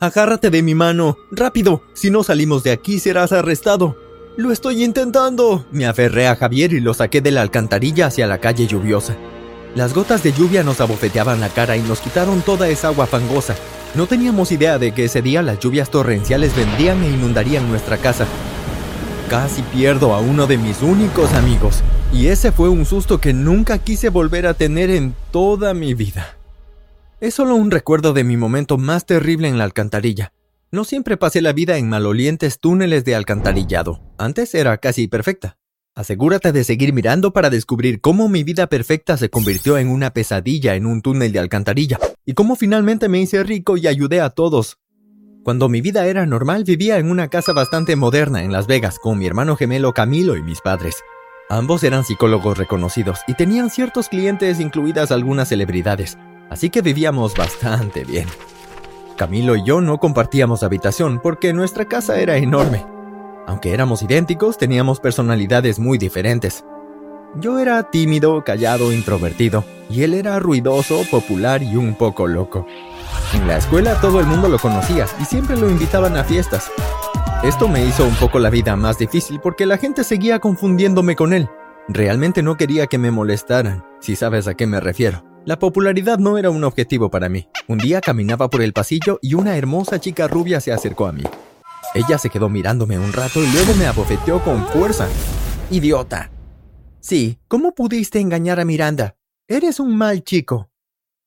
Agárrate de mi mano. Rápido. Si no salimos de aquí serás arrestado. Lo estoy intentando. Me aferré a Javier y lo saqué de la alcantarilla hacia la calle lluviosa. Las gotas de lluvia nos abofeteaban la cara y nos quitaron toda esa agua fangosa. No teníamos idea de que ese día las lluvias torrenciales vendrían e inundarían nuestra casa. Casi pierdo a uno de mis únicos amigos, y ese fue un susto que nunca quise volver a tener en toda mi vida. Es solo un recuerdo de mi momento más terrible en la alcantarilla. No siempre pasé la vida en malolientes túneles de alcantarillado. Antes era casi perfecta. Asegúrate de seguir mirando para descubrir cómo mi vida perfecta se convirtió en una pesadilla en un túnel de alcantarilla y cómo finalmente me hice rico y ayudé a todos. Cuando mi vida era normal vivía en una casa bastante moderna en Las Vegas con mi hermano gemelo Camilo y mis padres. Ambos eran psicólogos reconocidos y tenían ciertos clientes incluidas algunas celebridades, así que vivíamos bastante bien. Camilo y yo no compartíamos habitación porque nuestra casa era enorme aunque éramos idénticos, teníamos personalidades muy diferentes. Yo era tímido, callado, introvertido, y él era ruidoso, popular y un poco loco. En la escuela todo el mundo lo conocía y siempre lo invitaban a fiestas. Esto me hizo un poco la vida más difícil porque la gente seguía confundiéndome con él. Realmente no quería que me molestaran, si sabes a qué me refiero. La popularidad no era un objetivo para mí. Un día caminaba por el pasillo y una hermosa chica rubia se acercó a mí. Ella se quedó mirándome un rato y luego me abofeteó con fuerza. Idiota. Sí, ¿cómo pudiste engañar a Miranda? Eres un mal chico.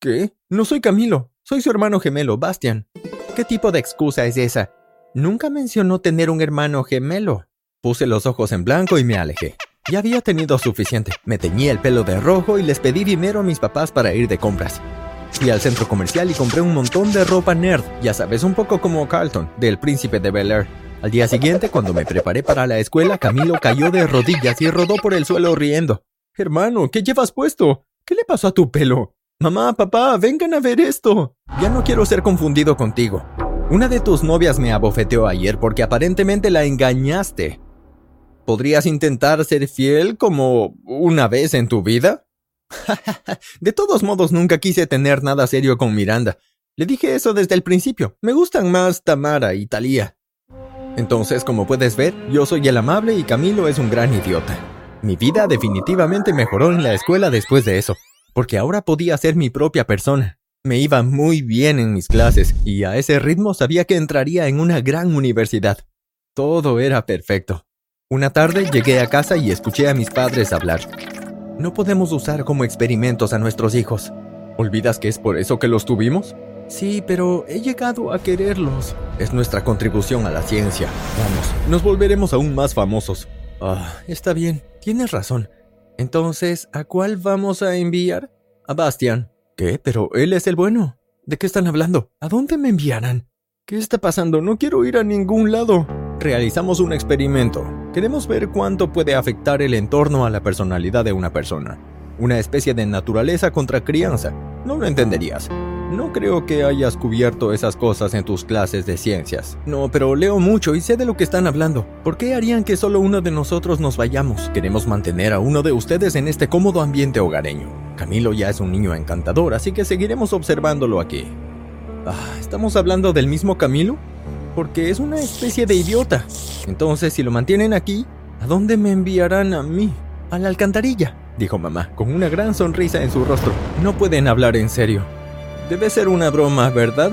¿Qué? No soy Camilo, soy su hermano gemelo, Bastian. ¿Qué tipo de excusa es esa? Nunca mencionó tener un hermano gemelo. Puse los ojos en blanco y me alejé. Ya había tenido suficiente. Me teñí el pelo de rojo y les pedí dinero a mis papás para ir de compras. Fui al centro comercial y compré un montón de ropa nerd, ya sabes, un poco como Carlton, del príncipe de Bel Air. Al día siguiente, cuando me preparé para la escuela, Camilo cayó de rodillas y rodó por el suelo riendo. Hermano, ¿qué llevas puesto? ¿Qué le pasó a tu pelo? Mamá, papá, vengan a ver esto. Ya no quiero ser confundido contigo. Una de tus novias me abofeteó ayer porque aparentemente la engañaste. ¿Podrías intentar ser fiel como una vez en tu vida? de todos modos, nunca quise tener nada serio con Miranda. Le dije eso desde el principio. Me gustan más Tamara y Talía. Entonces, como puedes ver, yo soy el amable y Camilo es un gran idiota. Mi vida definitivamente mejoró en la escuela después de eso, porque ahora podía ser mi propia persona. Me iba muy bien en mis clases y a ese ritmo sabía que entraría en una gran universidad. Todo era perfecto. Una tarde llegué a casa y escuché a mis padres hablar. No podemos usar como experimentos a nuestros hijos. ¿Olvidas que es por eso que los tuvimos? Sí, pero he llegado a quererlos. Es nuestra contribución a la ciencia. Vamos, nos volveremos aún más famosos. Ah, está bien, tienes razón. Entonces, ¿a cuál vamos a enviar? A Bastian. ¿Qué? Pero él es el bueno. ¿De qué están hablando? ¿A dónde me enviarán? ¿Qué está pasando? No quiero ir a ningún lado. Realizamos un experimento. Queremos ver cuánto puede afectar el entorno a la personalidad de una persona. Una especie de naturaleza contra crianza. No lo entenderías. No creo que hayas cubierto esas cosas en tus clases de ciencias. No, pero leo mucho y sé de lo que están hablando. ¿Por qué harían que solo uno de nosotros nos vayamos? Queremos mantener a uno de ustedes en este cómodo ambiente hogareño. Camilo ya es un niño encantador, así que seguiremos observándolo aquí. Ah, ¿estamos hablando del mismo Camilo? Porque es una especie de idiota. Entonces, si lo mantienen aquí, ¿a dónde me enviarán a mí? A la alcantarilla, dijo mamá, con una gran sonrisa en su rostro. No pueden hablar en serio. Debe ser una broma, ¿verdad?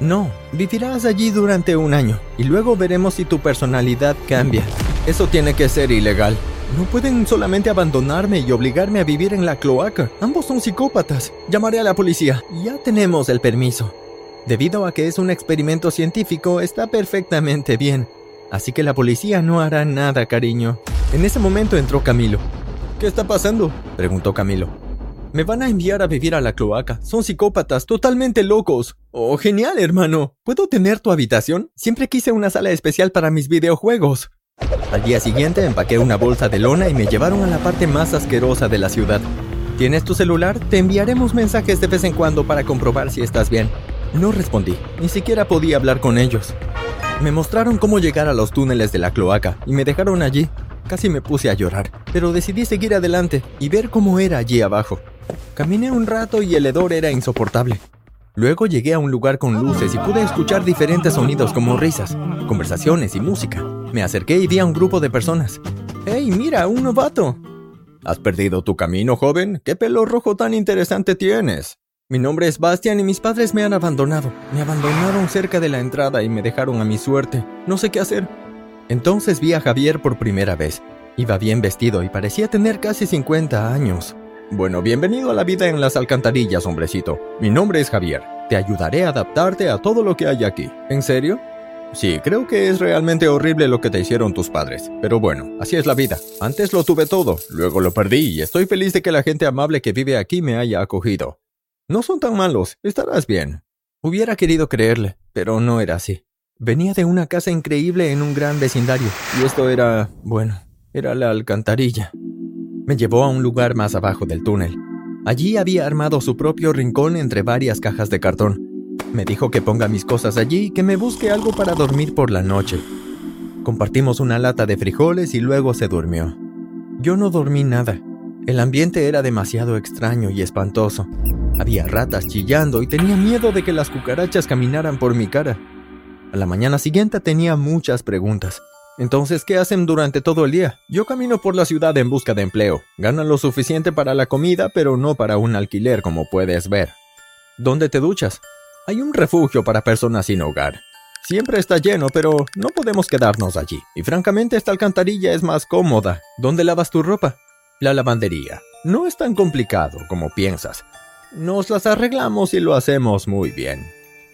No, vivirás allí durante un año y luego veremos si tu personalidad cambia. Eso tiene que ser ilegal. No pueden solamente abandonarme y obligarme a vivir en la cloaca. Ambos son psicópatas. Llamaré a la policía. Ya tenemos el permiso. Debido a que es un experimento científico, está perfectamente bien. Así que la policía no hará nada, cariño. En ese momento entró Camilo. ¿Qué está pasando? preguntó Camilo. Me van a enviar a vivir a la cloaca. Son psicópatas, totalmente locos. Oh, genial, hermano. ¿Puedo tener tu habitación? Siempre quise una sala especial para mis videojuegos. Al día siguiente empaqué una bolsa de lona y me llevaron a la parte más asquerosa de la ciudad. ¿Tienes tu celular? Te enviaremos mensajes de vez en cuando para comprobar si estás bien. No respondí, ni siquiera podía hablar con ellos. Me mostraron cómo llegar a los túneles de la cloaca y me dejaron allí. Casi me puse a llorar, pero decidí seguir adelante y ver cómo era allí abajo. Caminé un rato y el hedor era insoportable. Luego llegué a un lugar con luces y pude escuchar diferentes sonidos como risas, conversaciones y música. Me acerqué y vi a un grupo de personas. ¡Hey, mira, un novato! ¿Has perdido tu camino, joven? ¿Qué pelo rojo tan interesante tienes? Mi nombre es Bastian y mis padres me han abandonado. Me abandonaron cerca de la entrada y me dejaron a mi suerte. No sé qué hacer. Entonces vi a Javier por primera vez. Iba bien vestido y parecía tener casi 50 años. Bueno, bienvenido a la vida en las alcantarillas, hombrecito. Mi nombre es Javier. Te ayudaré a adaptarte a todo lo que hay aquí. ¿En serio? Sí, creo que es realmente horrible lo que te hicieron tus padres. Pero bueno, así es la vida. Antes lo tuve todo, luego lo perdí y estoy feliz de que la gente amable que vive aquí me haya acogido. No son tan malos, estarás bien. Hubiera querido creerle, pero no era así. Venía de una casa increíble en un gran vecindario, y esto era, bueno, era la alcantarilla. Me llevó a un lugar más abajo del túnel. Allí había armado su propio rincón entre varias cajas de cartón. Me dijo que ponga mis cosas allí y que me busque algo para dormir por la noche. Compartimos una lata de frijoles y luego se durmió. Yo no dormí nada. El ambiente era demasiado extraño y espantoso. Había ratas chillando y tenía miedo de que las cucarachas caminaran por mi cara. A la mañana siguiente tenía muchas preguntas. Entonces, ¿qué hacen durante todo el día? Yo camino por la ciudad en busca de empleo. Ganan lo suficiente para la comida, pero no para un alquiler, como puedes ver. ¿Dónde te duchas? Hay un refugio para personas sin hogar. Siempre está lleno, pero no podemos quedarnos allí. Y francamente esta alcantarilla es más cómoda. ¿Dónde lavas tu ropa? La lavandería. No es tan complicado como piensas. Nos las arreglamos y lo hacemos muy bien.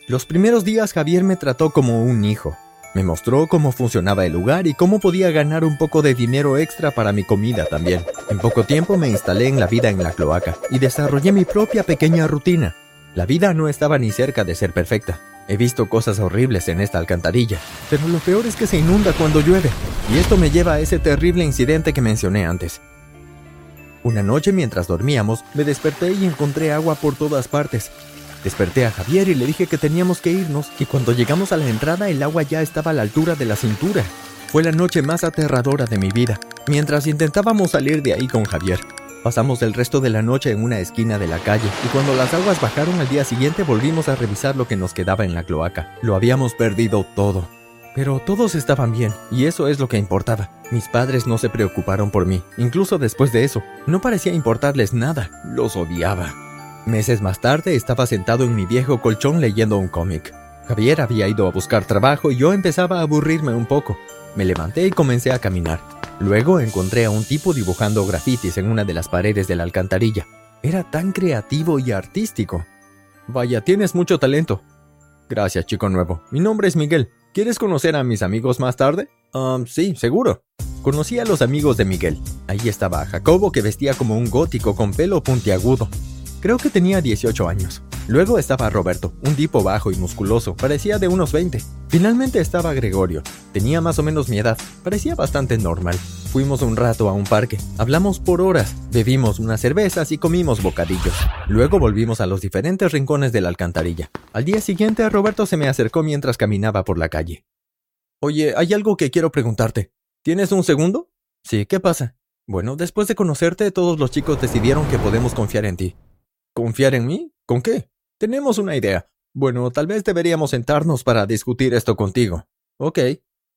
Los primeros días Javier me trató como un hijo. Me mostró cómo funcionaba el lugar y cómo podía ganar un poco de dinero extra para mi comida también. En poco tiempo me instalé en la vida en la cloaca y desarrollé mi propia pequeña rutina. La vida no estaba ni cerca de ser perfecta. He visto cosas horribles en esta alcantarilla, pero lo peor es que se inunda cuando llueve, y esto me lleva a ese terrible incidente que mencioné antes. Una noche mientras dormíamos, me desperté y encontré agua por todas partes. Desperté a Javier y le dije que teníamos que irnos, y cuando llegamos a la entrada el agua ya estaba a la altura de la cintura. Fue la noche más aterradora de mi vida, mientras intentábamos salir de ahí con Javier. Pasamos el resto de la noche en una esquina de la calle y cuando las aguas bajaron al día siguiente volvimos a revisar lo que nos quedaba en la cloaca. Lo habíamos perdido todo. Pero todos estaban bien, y eso es lo que importaba. Mis padres no se preocuparon por mí, incluso después de eso. No parecía importarles nada, los odiaba. Meses más tarde estaba sentado en mi viejo colchón leyendo un cómic. Javier había ido a buscar trabajo y yo empezaba a aburrirme un poco. Me levanté y comencé a caminar. Luego encontré a un tipo dibujando grafitis en una de las paredes de la alcantarilla. Era tan creativo y artístico. Vaya, tienes mucho talento. Gracias, chico nuevo. Mi nombre es Miguel. ¿Quieres conocer a mis amigos más tarde? Um, sí, seguro. Conocí a los amigos de Miguel. Ahí estaba Jacobo que vestía como un gótico con pelo puntiagudo. Creo que tenía 18 años. Luego estaba Roberto, un tipo bajo y musculoso, parecía de unos 20. Finalmente estaba Gregorio, tenía más o menos mi edad, parecía bastante normal. Fuimos un rato a un parque, hablamos por horas, bebimos unas cervezas y comimos bocadillos. Luego volvimos a los diferentes rincones de la alcantarilla. Al día siguiente Roberto se me acercó mientras caminaba por la calle. Oye, hay algo que quiero preguntarte. ¿Tienes un segundo? Sí, ¿qué pasa? Bueno, después de conocerte, todos los chicos decidieron que podemos confiar en ti. ¿Confiar en mí? ¿Con qué? Tenemos una idea. Bueno, tal vez deberíamos sentarnos para discutir esto contigo. Ok.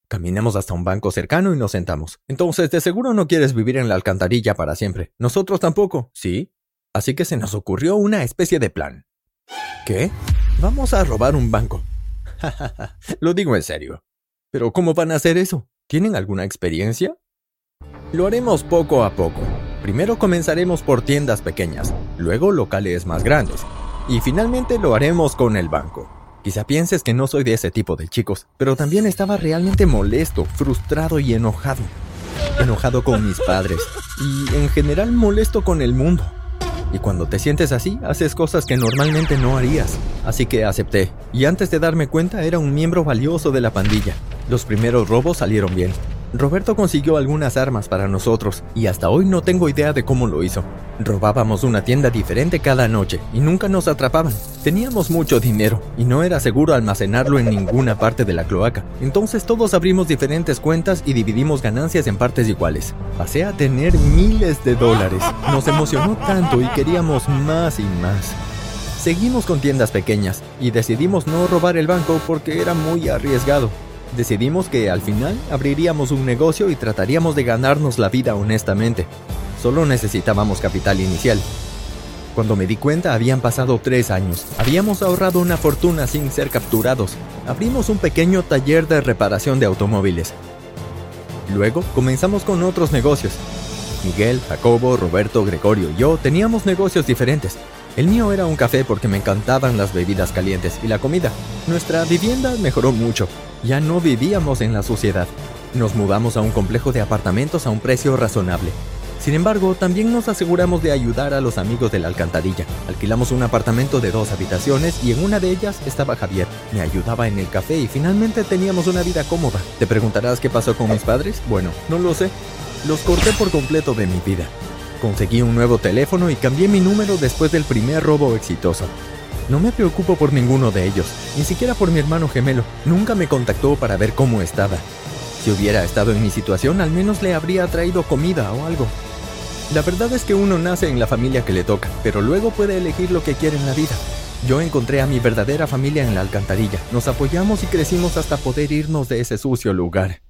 Caminamos hasta un banco cercano y nos sentamos. Entonces, de seguro no quieres vivir en la alcantarilla para siempre. Nosotros tampoco, ¿sí? Así que se nos ocurrió una especie de plan. ¿Qué? Vamos a robar un banco. Lo digo en serio. Pero ¿cómo van a hacer eso? ¿Tienen alguna experiencia? Lo haremos poco a poco. Primero comenzaremos por tiendas pequeñas, luego locales más grandes, y finalmente lo haremos con el banco. Quizá pienses que no soy de ese tipo de chicos, pero también estaba realmente molesto, frustrado y enojado. Enojado con mis padres y en general molesto con el mundo. Y cuando te sientes así, haces cosas que normalmente no harías. Así que acepté, y antes de darme cuenta era un miembro valioso de la pandilla. Los primeros robos salieron bien, Roberto consiguió algunas armas para nosotros y hasta hoy no tengo idea de cómo lo hizo. Robábamos una tienda diferente cada noche y nunca nos atrapaban. Teníamos mucho dinero y no era seguro almacenarlo en ninguna parte de la cloaca. Entonces todos abrimos diferentes cuentas y dividimos ganancias en partes iguales. Pasé a tener miles de dólares. Nos emocionó tanto y queríamos más y más. Seguimos con tiendas pequeñas y decidimos no robar el banco porque era muy arriesgado. Decidimos que al final abriríamos un negocio y trataríamos de ganarnos la vida honestamente. Solo necesitábamos capital inicial. Cuando me di cuenta habían pasado tres años. Habíamos ahorrado una fortuna sin ser capturados. Abrimos un pequeño taller de reparación de automóviles. Luego comenzamos con otros negocios. Miguel, Jacobo, Roberto, Gregorio y yo teníamos negocios diferentes. El mío era un café porque me encantaban las bebidas calientes y la comida. Nuestra vivienda mejoró mucho. Ya no vivíamos en la suciedad. Nos mudamos a un complejo de apartamentos a un precio razonable. Sin embargo, también nos aseguramos de ayudar a los amigos de la alcantarilla. Alquilamos un apartamento de dos habitaciones y en una de ellas estaba Javier. Me ayudaba en el café y finalmente teníamos una vida cómoda. ¿Te preguntarás qué pasó con mis padres? Bueno, no lo sé. Los corté por completo de mi vida. Conseguí un nuevo teléfono y cambié mi número después del primer robo exitoso. No me preocupo por ninguno de ellos, ni siquiera por mi hermano gemelo. Nunca me contactó para ver cómo estaba. Si hubiera estado en mi situación, al menos le habría traído comida o algo. La verdad es que uno nace en la familia que le toca, pero luego puede elegir lo que quiere en la vida. Yo encontré a mi verdadera familia en la alcantarilla. Nos apoyamos y crecimos hasta poder irnos de ese sucio lugar.